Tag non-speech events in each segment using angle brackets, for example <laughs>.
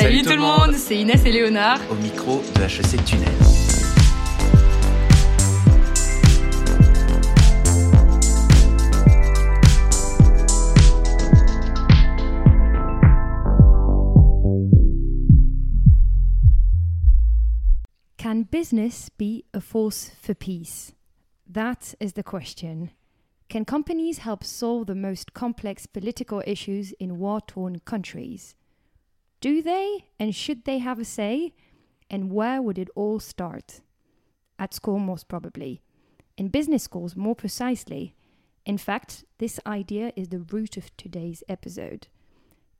Salut, tout le monde, c'est Inès et Léonard. Au micro de HEC Tunnel. Can business be a force for peace? That is the question. Can companies help solve the most complex political issues in war torn countries? Do they and should they have a say? And where would it all start? At school, most probably. In business schools, more precisely. In fact, this idea is the root of today's episode.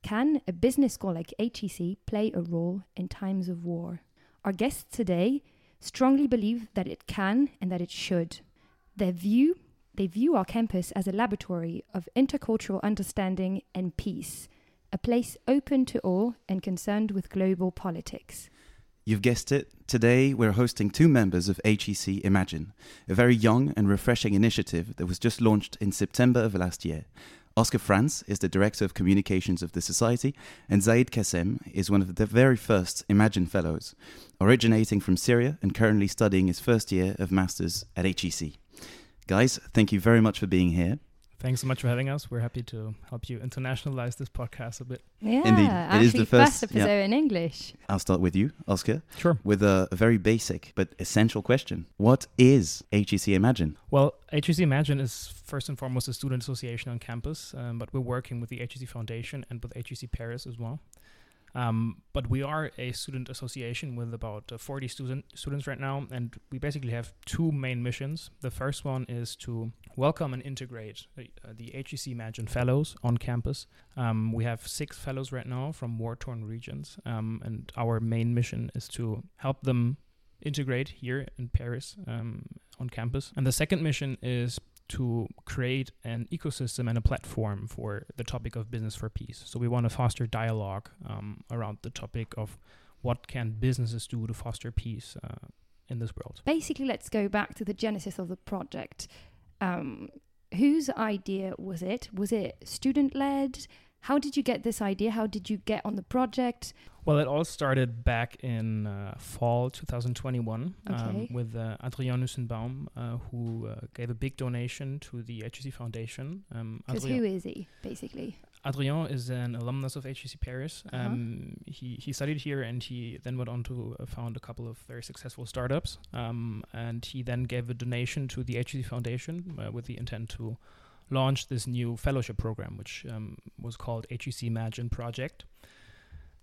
Can a business school like HEC play a role in times of war? Our guests today strongly believe that it can and that it should. Their view, they view our campus as a laboratory of intercultural understanding and peace, a place open to all and concerned with global politics. You've guessed it. Today, we're hosting two members of HEC Imagine, a very young and refreshing initiative that was just launched in September of last year. Oscar Franz is the Director of Communications of the Society, and Zaid Kasem is one of the very first Imagine Fellows, originating from Syria and currently studying his first year of Masters at HEC. Guys, thank you very much for being here. Thanks so much for having us. We're happy to help you internationalize this podcast a bit. Yeah, Indeed. It actually is the first- episode yeah. in English. I'll start with you, Oscar, Sure. with a, a very basic but essential question. What is HEC Imagine? Well, HEC Imagine is first and foremost a student association on campus, um, but we're working with the HEC Foundation and with HEC Paris as well. Um, but we are a student association with about uh, 40 student students right now, and we basically have two main missions. The first one is to welcome and integrate uh, the HEC Imagine Fellows on campus. Um, we have six fellows right now from war-torn regions, um, and our main mission is to help them integrate here in Paris um, on campus. And the second mission is to create an ecosystem and a platform for the topic of business for peace. So we want to foster dialogue um, around the topic of what can businesses do to foster peace uh, in this world. Basically, let's go back to the genesis of the project. Um, whose idea was it? Was it student led? How did you get this idea? How did you get on the project? Well, it all started back in uh, fall 2021 Okay. um, with uh, Adrien Nussenbaum, uh, who uh, gave a big donation to the HEC Foundation. Um, Because Adrien- who is he, basically? Adrien is an alumnus of HEC Paris. Uh-huh. Um, he, he studied here and he then went on to uh, found a couple of very successful startups. Um, and he then gave a donation to the HEC Foundation uh, with the intent to launch this new fellowship program, which um, was called HEC Imagine Project.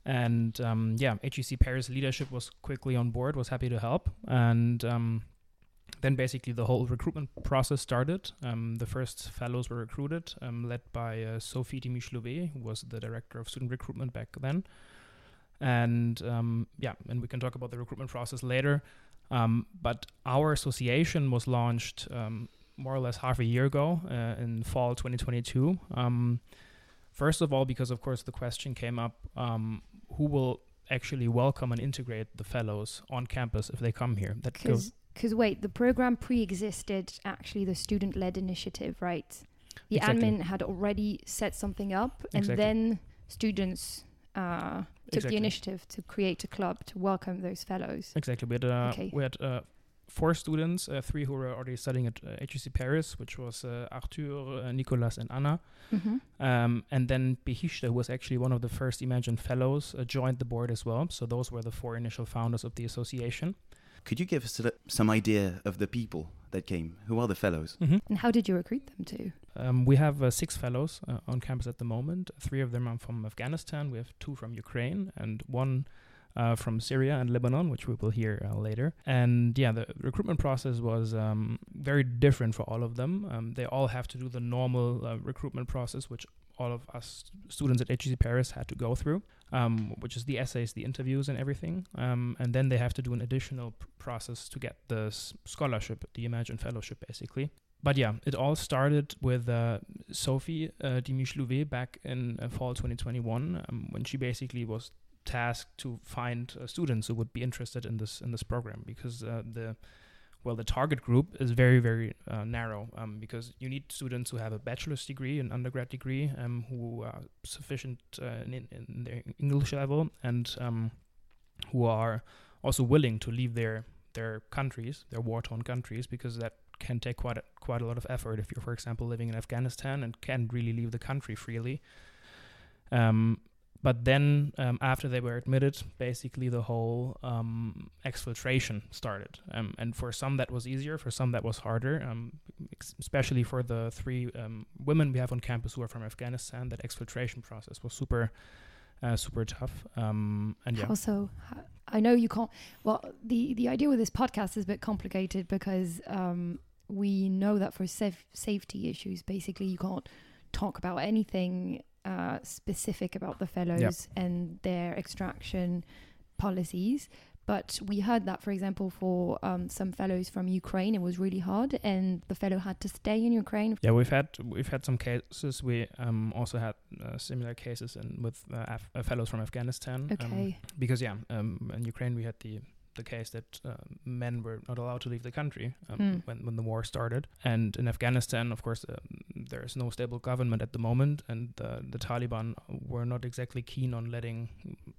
And um, yeah, HEC Paris leadership was quickly on board, was happy to help. And um, then basically the whole recruitment process started. Um, the first fellows were recruited, um, led by uh, Sophie Dimichlouvet, who was the director of student recruitment back then. And um, yeah, and we can talk about the recruitment process later. Um, but our association was launched um, more or less half a year ago uh, in fall 2022. Um, first of all, because of course the question came up um, who will actually welcome and integrate the fellows on campus if they come here? That goes Because wait, the program pre-existed actually the student-led initiative, right? The Exactly. admin had already set something up, and Exactly. then students uh, took Exactly. the initiative to create a club to welcome those fellows. Exactly. We had uh, Okay. we had uh, four students, uh, three who were already studying at uh, HEC Paris, which was uh, Arthur, uh, Nicolas, and Anna. hmm Um, and then Behishta, who was actually one of the first Imagine Fellows, uh, joined the board as well. So those were the four initial founders of the association. Could you give us a- some idea of the people that came? Who are the fellows? And how did you recruit them to? Um, we have uh, six fellows uh, on campus at the moment. Three of them are from Afghanistan. We have two from Ukraine and one uh, from Syria and Lebanon, which we will hear uh, later. And yeah, the recruitment process was um, very different for all of them. Um, they all have to do the normal uh, recruitment process, which all of us students at HEC Paris had to go through, um, which is the essays, the interviews, and everything. Um, and then they have to do an additional pr- process to get the scholarship, the Imagine Fellowship, basically. But yeah, it all started with uh, Sophie uh, Dimichlouvet back in uh, fall 2021 um, when she basically was tasked to find uh, students who would be interested in this in this program because uh, the well, the target group is very, very uh, narrow um, because you need students who have a bachelor's degree, an undergrad degree, um, who are sufficient uh, in, in, their English level, and um, who are also willing to leave their their countries, their war-torn countries, because that can take quite a, quite a lot of effort if you're, for example, living in Afghanistan and can't really leave the country freely. Um, but then um, after they were admitted, basically the whole um, exfiltration started. Um, and for some that was easier, for some that was harder. Um, especially for the three um, women we have on campus who are from Afghanistan, that exfiltration process was super, uh, super tough. Um, and yeah. Also, I know you can't. Well, the the idea with this podcast is a bit complicated because we know that for saf- safety issues, basically you can't talk about anything uh, specific about the fellows yep. and their extraction policies. But we heard that, for example, for um, some fellows from Ukraine, it was really hard, and the fellow had to stay in Ukraine. Yeah, we've had we've had some cases. We um, also had uh, similar cases in, with uh, Af- uh, fellows from Afghanistan. Um, okay. because yeah, um, in Ukraine we had the the case that uh, men were not allowed to leave the country um, mm. when, when the war started. And in Afghanistan, of course, uh, there is no stable government at the moment, and uh, the Taliban were not exactly keen on letting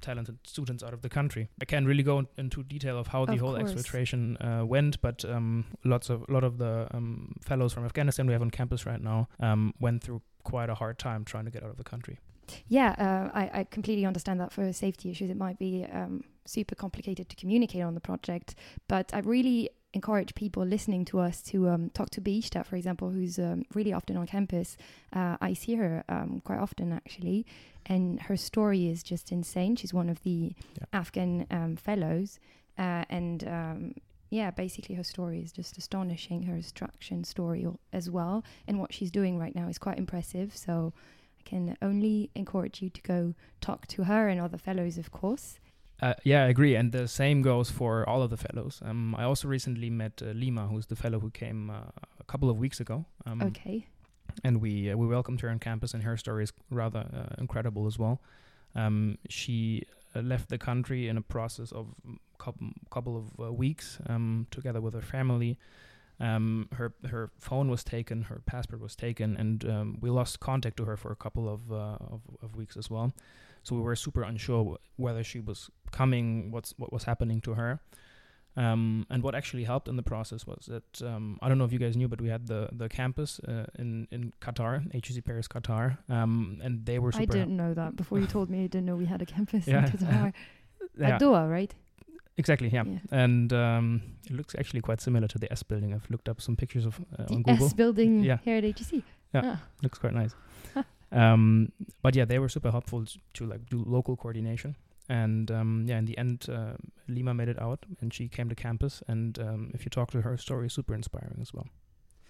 talented students out of the country. I can't really go into detail of how the whole course. exfiltration uh, went, but um, lots of a lot of the um, fellows from Afghanistan we have on campus right now um, went through quite a hard time trying to get out of the country. Yeah, uh, I, I, completely understand that for safety issues, it might be um, super complicated to communicate on the project. But I really encourage people listening to us to um, talk to Behishta, for example, who's um, really often on campus. Uh, I see her um, quite often, actually, and her story is just insane. She's one of the yeah. Afghan um, fellows, uh, and um, yeah, basically her story is just astonishing. Her extraction story as well, and what she's doing right now is quite impressive. So I can only encourage you to go talk to her and other fellows, of course. Uh, yeah, I agree, and the same goes for all of the fellows. Um, I also recently met uh, Lima, who's the fellow who came uh, a couple of weeks ago. Um, okay. And we uh, we welcomed her on campus, and her story is rather uh, incredible as well. Um, she uh, left the country in a process of couple couple of weeks, um, together with her family. Um, her her phone was taken, her passport was taken, and um, we lost contact to her for a couple of, uh, of, of weeks as well. So we were super unsure w- whether she was coming, what's what was happening to her. Um, and what actually helped in the process was that um, I don't know if you guys knew, but we had the the campus uh, in in Qatar, HEC Paris Qatar, um, and they were. Super I didn't know that before you told me. I didn't know we had a campus in Qatar. <laughs> yeah. Doha, right? Exactly, yeah. yeah. And um, it looks actually quite similar to the S building. I've looked up some pictures of uh, on Google. S building yeah. here at HEC. Yeah, ah. looks quite nice. <laughs> um, but yeah, they were super helpful to like do local coordination. And um, yeah, in the end, uh, Lima made it out, and she came to campus. And um, if you talk to her, her story is super inspiring as well.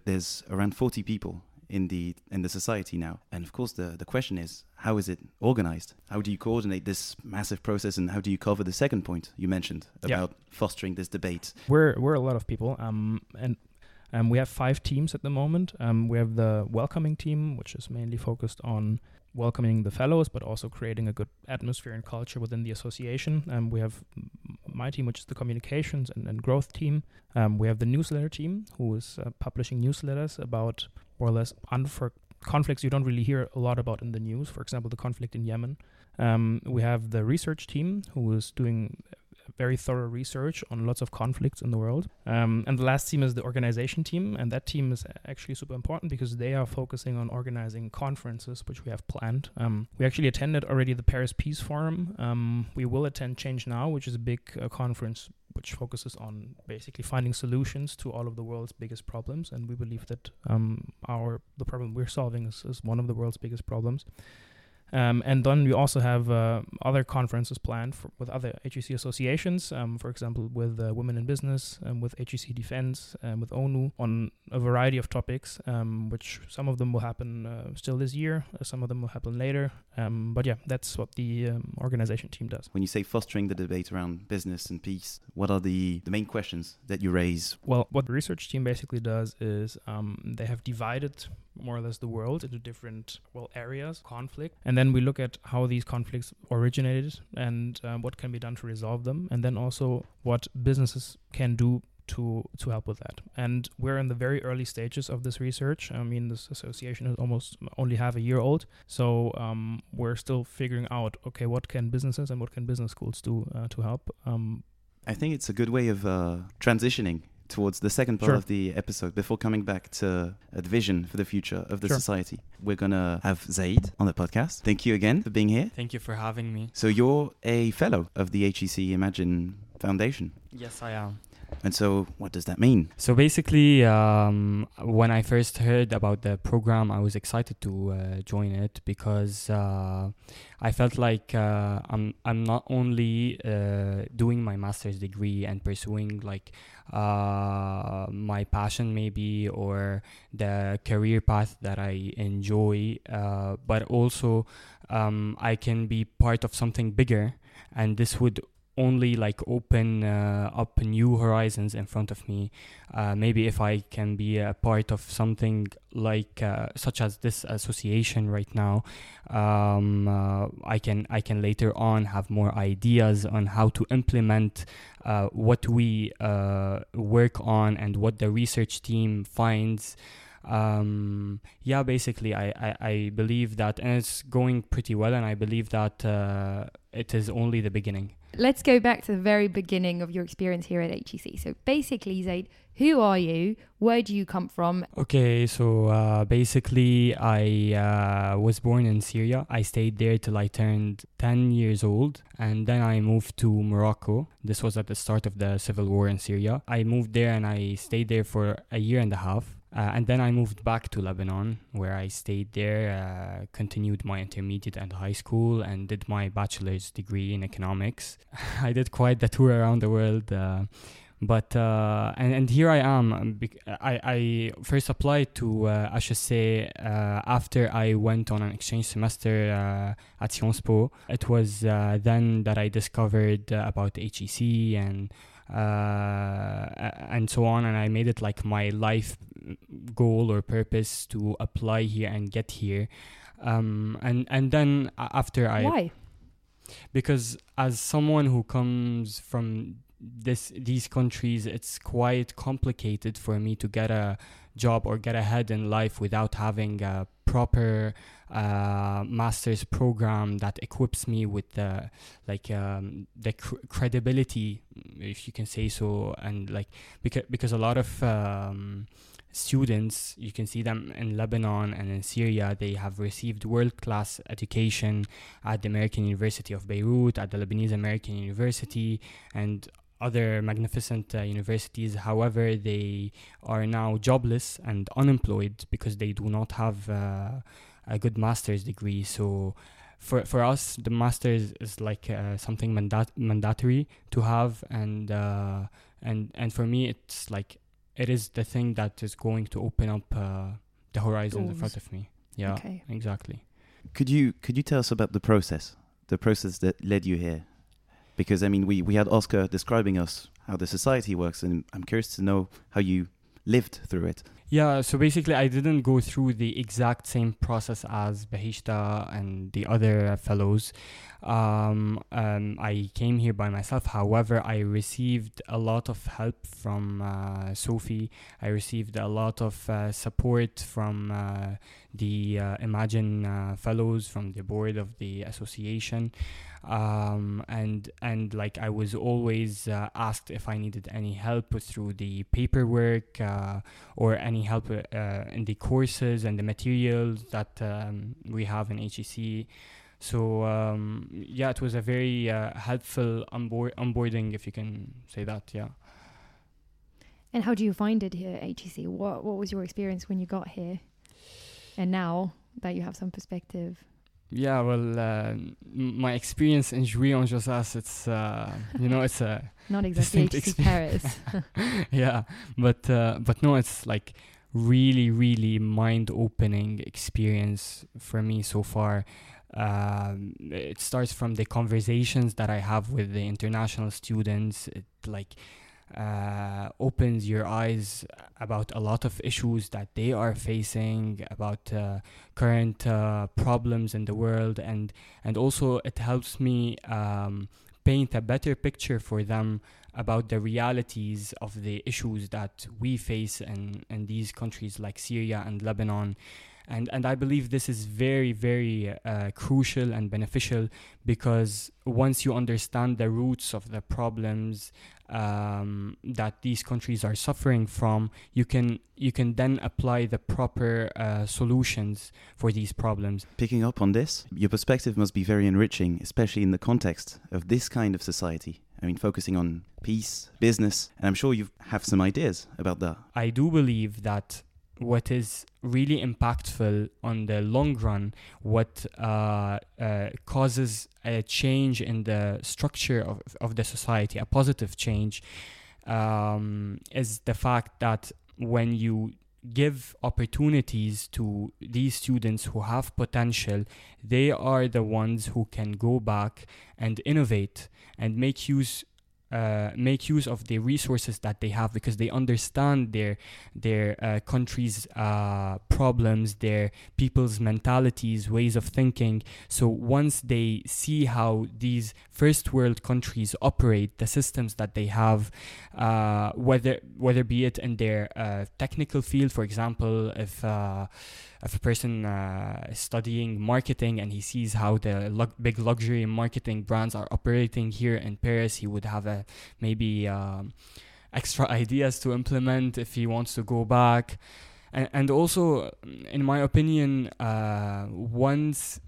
There's around 40 people in the in the society now. And of course, the the question is, how is it organized? How do you coordinate this massive process, and how do you cover the second point you mentioned about yeah. fostering this debate? We're we're a lot of people, um, and um, we have five teams at the moment. Um, we have the welcoming team, which is mainly focused on welcoming the fellows, but also creating a good atmosphere and culture within the association. Um, we have my team, which is the communications and, and growth team. Um, we have the newsletter team, who is uh, publishing newsletters about more or less unfor- conflicts you don't really hear a lot about in the news. For example, the conflict in Yemen. Um, we have the research team who is doing very thorough research on lots of conflicts in the world. Um, and the last team is the organization team, and that team is actually super important because they are focusing on organizing conferences, which we have planned. Um, we actually attended already the Paris Peace Forum. Um, we will attend Change Now, which is a big uh, conference which focuses on basically finding solutions to all of the world's biggest problems. And we believe that um, our the problem we're solving is, is one of the world's biggest problems. Um, and then we also have uh, other conferences planned for, with other HEC associations, um, for example, with uh, Women in Business, um, with HEC Defense, and with ONU on a variety of topics, um, which some of them will happen uh, still this year, uh, some of them will happen later. Um, but yeah, that's what the um, organization team does. When you say fostering the debate around business and peace, what are the, the main questions that you raise? Well, what the research team basically does is they have divided more or less the world into different well areas conflict and then we look at how these conflicts originated and um, what can be done to resolve them and then also what businesses can do to to help with that. And we're in the very early stages of this research. I mean, this association is almost only half a year old, so um, we're still figuring out okay, what can businesses and what can business schools do uh, to help. Um, I think it's a good way of uh, transitioning towards the second part Sure. of the episode before coming back to uh, a vision for the future of the Sure. society. We're gonna have Zaid on the podcast. Thank you again for being here. Thank you for having me. So you're a fellow of the HEC Imagine Foundation. Yes, I am. And so what does that mean? So basically, um, when I first heard about the program, I was excited to uh, join it because uh, I felt like uh, I'm I'm not only uh, doing my master's degree and pursuing like uh, my passion maybe or the career path that I enjoy, uh, but also um, I can be part of something bigger, and this would only like open uh, up new horizons in front of me. Uh, maybe if i can be a part of something like uh, such as this association right now um, uh, i can i can later on have more ideas on how to implement uh, what we uh, work on and what the research team finds um, yeah basically I, I, I believe that and it's going pretty well and i believe that uh, it is only the beginning Let's go back to the very beginning of your experience here at HEC. So basically, Zaid, who are you? Where do you come from? Okay, so uh, basically, I uh, was born in Syria. I stayed there till I turned 10 years old, and then I moved to Morocco. This was at the start of the civil war in Syria. I moved there and I stayed there for a year and a half. Uh, and then I moved back to Lebanon, where I stayed there, uh, continued my intermediate and high school, and did my bachelor's degree in economics. <laughs> I did quite the tour around the world. Uh, but uh, and, and here I am. um, I, I first applied to uh, HEC uh, after I went on an exchange semester uh, at Sciences Po. It was then that I discovered about HEC and and so on, and I made it like my life goal or purpose to apply here and get here. Um, and and then after I Why? because as someone who comes from this these countries it's quite complicated for me to get a job or get ahead in life without having a proper uh, master's program that equips me with the like um, the cr- credibility if you can say so and like because because a lot of um, students you can see them in Lebanon and in Syria they have received world class education at the American University of Beirut, at the Lebanese American University, and other magnificent uh, universities. However, they are now jobless and unemployed because they do not have uh, a good master's degree. So, for for us, the master's is like uh, something mandat- mandatory to have, and uh, and and for me, it's like it is the thing that is going to open up uh, the horizons in front of me. Yeah, Okay. exactly. Could you could you tell us about the process, the process that led you here? Because I mean, we we had Oscar describing us how the society works, and I'm curious to know how you lived through it. Yeah, so basically, I didn't go through the exact same process as Behishta and the other fellows. Um, um, I came here by myself. However, I received a lot of help from uh, Sophie. I received a lot of uh, support from uh, the uh, Imagine uh, fellows, from the board of the association um, and and like I was always uh, asked if I needed any help through the paperwork or any help in the courses and the materials that um, we have in HEC. So um, yeah, it was a very uh, helpful onboard- onboarding, if you can say that. Yeah. And how do you find it here at HEC? What What was your experience when you got here? And now that you have some perspective. Yeah, well, uh, m- my experience in Jouy en Josas, it's uh, you know, it's a <laughs> Not exactly HEC Paris. <laughs> <laughs> yeah, but uh, but no, it's like really, really mind-opening experience for me so far. Um, it starts from the conversations that I have with the international students. It like uh, opens your eyes about a lot of issues that they are facing, about uh, current uh, problems in the world, and and also it helps me um, paint a better picture for them about the realities of the issues that we face in, in these countries like Syria and Lebanon. And, and I believe this is very, very uh, crucial and beneficial because once you understand the roots of the problems um, that these countries are suffering from, you can you can then apply the proper uh, solutions for these problems. Picking up on this, your perspective must be very enriching, especially in the context of this kind of society. I mean, focusing on peace, business, and I'm sure you have some ideas about that. I do believe that what is really impactful on the long run, what uh, uh, causes a change in the structure of, of the society, a positive change, um, is the fact that when you give opportunities to these students who have potential, they are the ones who can go back and innovate and make use uh, make use of the resources that they have because they understand their their uh, country's uh, problems, their people's mentalities, ways of thinking. So once they see how these first world countries operate, the systems that they have, uh, whether whether be it in their uh, technical field, for example, if if a person uh, is studying marketing and he sees how the big luxury marketing brands are operating here in Paris, he would have a maybe um, extra <laughs> ideas to implement if he wants to go back. And, and also, in my opinion, uh, once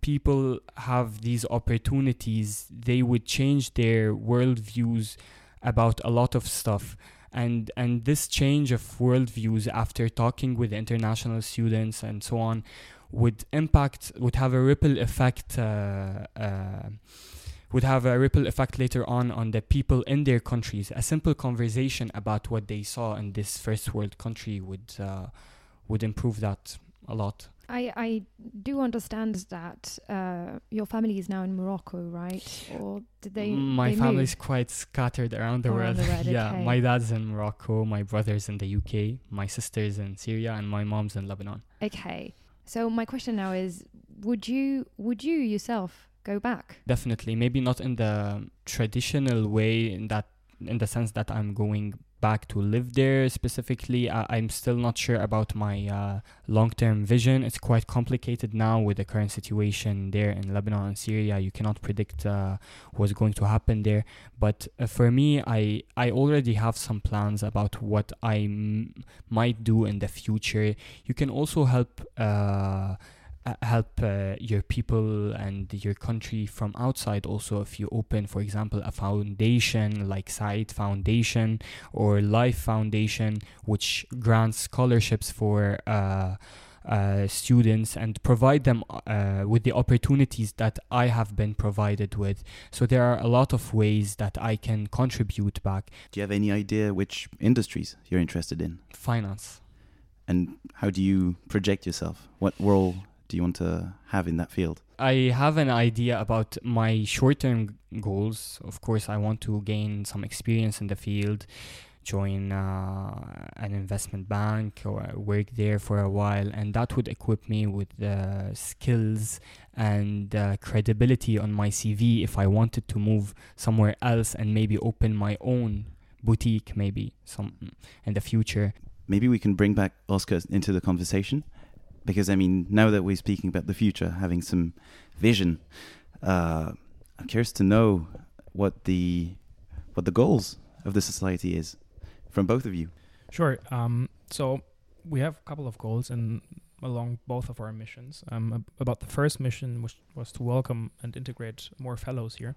people have these opportunities, they would change their worldviews about a lot of stuff and and this change of worldviews after talking with international students and so on would impact would have a ripple effect uh, uh, would have a ripple effect later on on the people in their countries. A simple conversation about what they saw in this first world country would uh, would improve that a lot I, I do understand that uh, your family is now in Morocco, right? Or did they? My family is quite scattered around the Around world. the world, <laughs> yeah, okay. my dad's in Morocco, my brother's in the UK, my sister's in Syria, and my mom's in Lebanon. Okay. So my question now is: Would you would you yourself go back? Definitely, maybe not in the traditional way, in that in the sense that I'm going back to live there specifically. I, I'm still not sure about my uh, long-term vision. It's quite complicated now with the current situation there in Lebanon and Syria. You cannot predict uh, what's going to happen there. But uh, for me, I I already have some plans about what I m- might do in the future. You can also help. Uh, help uh, your people and your country from outside also if you open for example a foundation like Said Foundation or Life Foundation which grants scholarships for uh, uh, students and provide them uh, with the opportunities that I have been provided with. So there are a lot of ways that I can contribute back. Do you have any idea which industries you're interested in? Finance. And how do you project yourself? What role do you want to have in that field? I have an idea about my short term goals. Of course, I want to gain some experience in the field, join uh, an investment bank or work there for a while, and that would equip me with the skills and uh, credibility on my CV if I wanted to move somewhere else and maybe open my own boutique, maybe some in the future. Maybe we can bring back Oscar into the conversation because I mean, now that we're speaking about the future, having some vision, uh, I'm curious to know what the what the goals of the society is from both of you. Sure. Um, so we have a couple of goals in along both of our missions. Um, ab- about the first mission, which was to welcome and integrate more fellows here.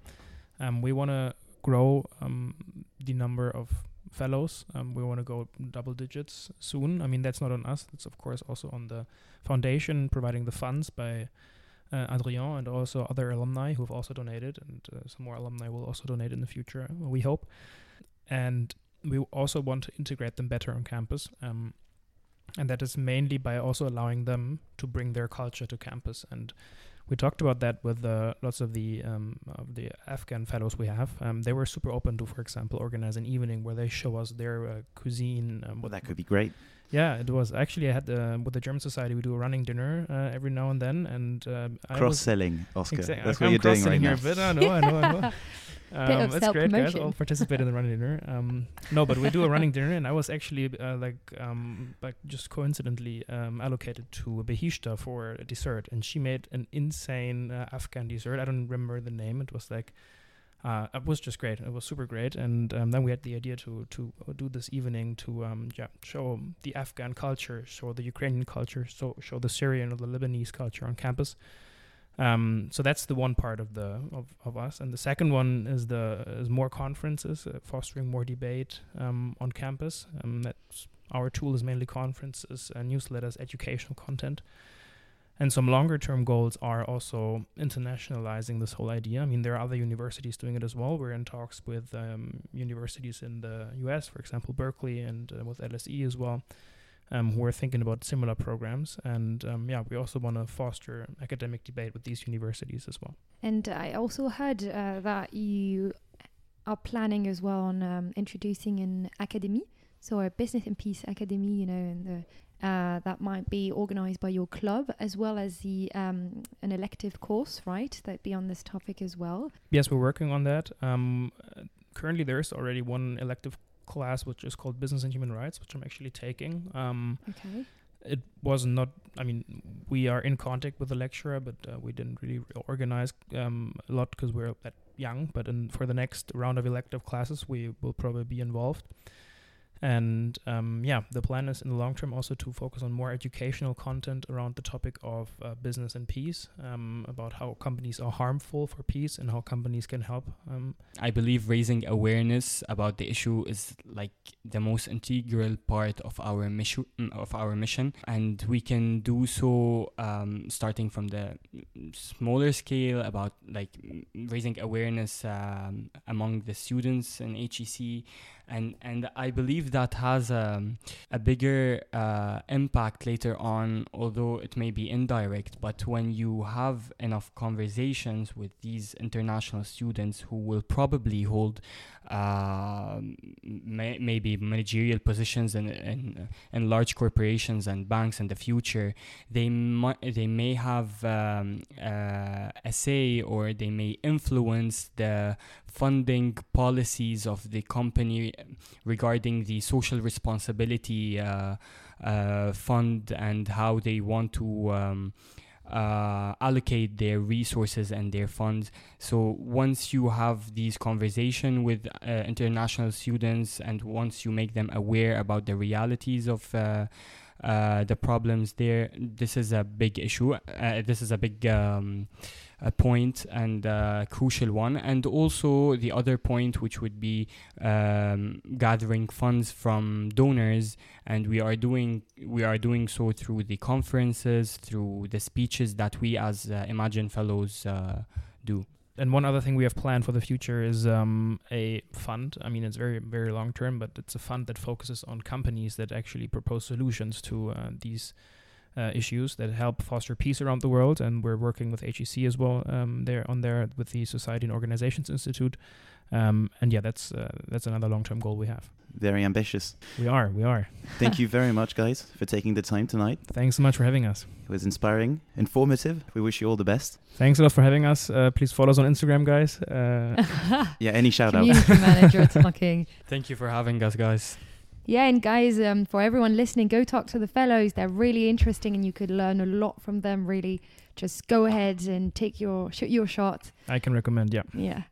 Um, we want to grow um, the number of fellows. Um, we want to go double digits soon. I mean, that's not on us. It's of course also on the foundation providing the funds by uh, Adrien and also other alumni who have also donated, and uh, some more alumni will also donate in the future. We hope, and we also want to integrate them better on campus. Um, and that is mainly by also allowing them to bring their culture to campus. And we talked about that with uh, lots of the um, of the Afghan fellows we have. Um, they were super open to, for example, organize an evening where they show us their uh, cuisine. Um, Well, that could be great. Yeah, it was actually I had uh, with the German Society we do a running dinner uh, every now and then, and um, Cross selling, Oscar. Exactly. That's I'm what you're doing right now. here bit. I know, I know, I know. <laughs> Um, Bit that's great, guys. self-promotion. I'll participate in the running dinner. Um, no, but we do a running dinner, and I was actually uh, like, um, like just coincidentally um, allocated to Behishta for a dessert, and she made an insane uh, Afghan dessert. I don't remember the name. It was like, uh, it was just great. It was super great, and um, then we had the idea to to do this evening to um, yeah show the Afghan culture, show the Ukrainian culture, so show the Syrian or the Lebanese culture on campus. Um, so that's the one part of the of, of us, and the second one is the is more conferences, uh, fostering more debate um, on campus. Um, that's our tool is mainly conferences, uh, newsletters, educational content, and some longer term goals are also internationalizing this whole idea. I mean, there are other universities doing it as well. We're in talks with um, universities in the U.S., for example, Berkeley, and uh, with LSE as well um, who are thinking about similar programs. And um, yeah, we also want to foster academic debate with these universities as well. And I also heard uh, that you are planning as well on um, introducing an academy, so a business and peace academy, you know, and the, uh, that might be organized by your club as well as the um, an elective course, right? That be on this topic as well. Yes, we're working on that. Um, uh, currently, there is already one elective class which is called Business and Human Rights, which I'm actually taking. Um, Okay. it was not i mean we are in contact with the lecturer but uh, we didn't really organize um, a lot because we're that young but in, for the next round of elective classes we will probably be involved and um, yeah the plan is in the long term also to focus on more educational content around the topic of uh, business and peace um, about how companies are harmful for peace and how companies can help um, I believe raising awareness about the issue is like the most integral part of our mission of our mission. And we can do so um, starting from the smaller scale about like raising awareness um, among the students in HEC and and I believe that has um, a bigger uh, impact later on although it may be indirect but when you have enough conversations with these international students who will probably hold uh, may, maybe managerial positions in, in in large corporations and banks in the future they might they may have um, uh, a say or they may influence the funding policies of the company regarding the social responsibility uh, uh, fund and how they want to um, uh, allocate their resources and their funds. So once you have these conversation with uh, international students and once you make them aware about the realities of uh, uh, the problems there, this is a big issue. This is a big um, a point and a crucial one. And also the other point, which would be um, gathering funds from donors, and we are doing we are doing so through the conferences, through the speeches that we as uh, Imagine Fellows uh, do. and one other thing we have planned for the future is um, a fund. I mean, it's very, very long term, but it's a fund that focuses on companies that actually propose solutions to uh, these uh, issues that help foster peace around the world. And we're working with HEC as well um, there on there with the Society and Organizations Institute. Um, and yeah, that's uh, that's another long term goal we have. Very ambitious. We are, we are. <laughs> Thank you very much, guys, <laughs> for taking the time tonight. Thanks so much for having us. It was inspiring, informative. We wish you all the best. Thanks a lot for having us. Uh, please follow us on Instagram, guys. Uh, <laughs> Yeah, any shout out. Community manager talking. Thank you for having us, guys. Yeah, and guys, um, for everyone listening, go talk to the fellows. They're really interesting, and you could learn a lot from them. Really, just go ahead and take your shoot your shot. I can recommend, yeah. Yeah.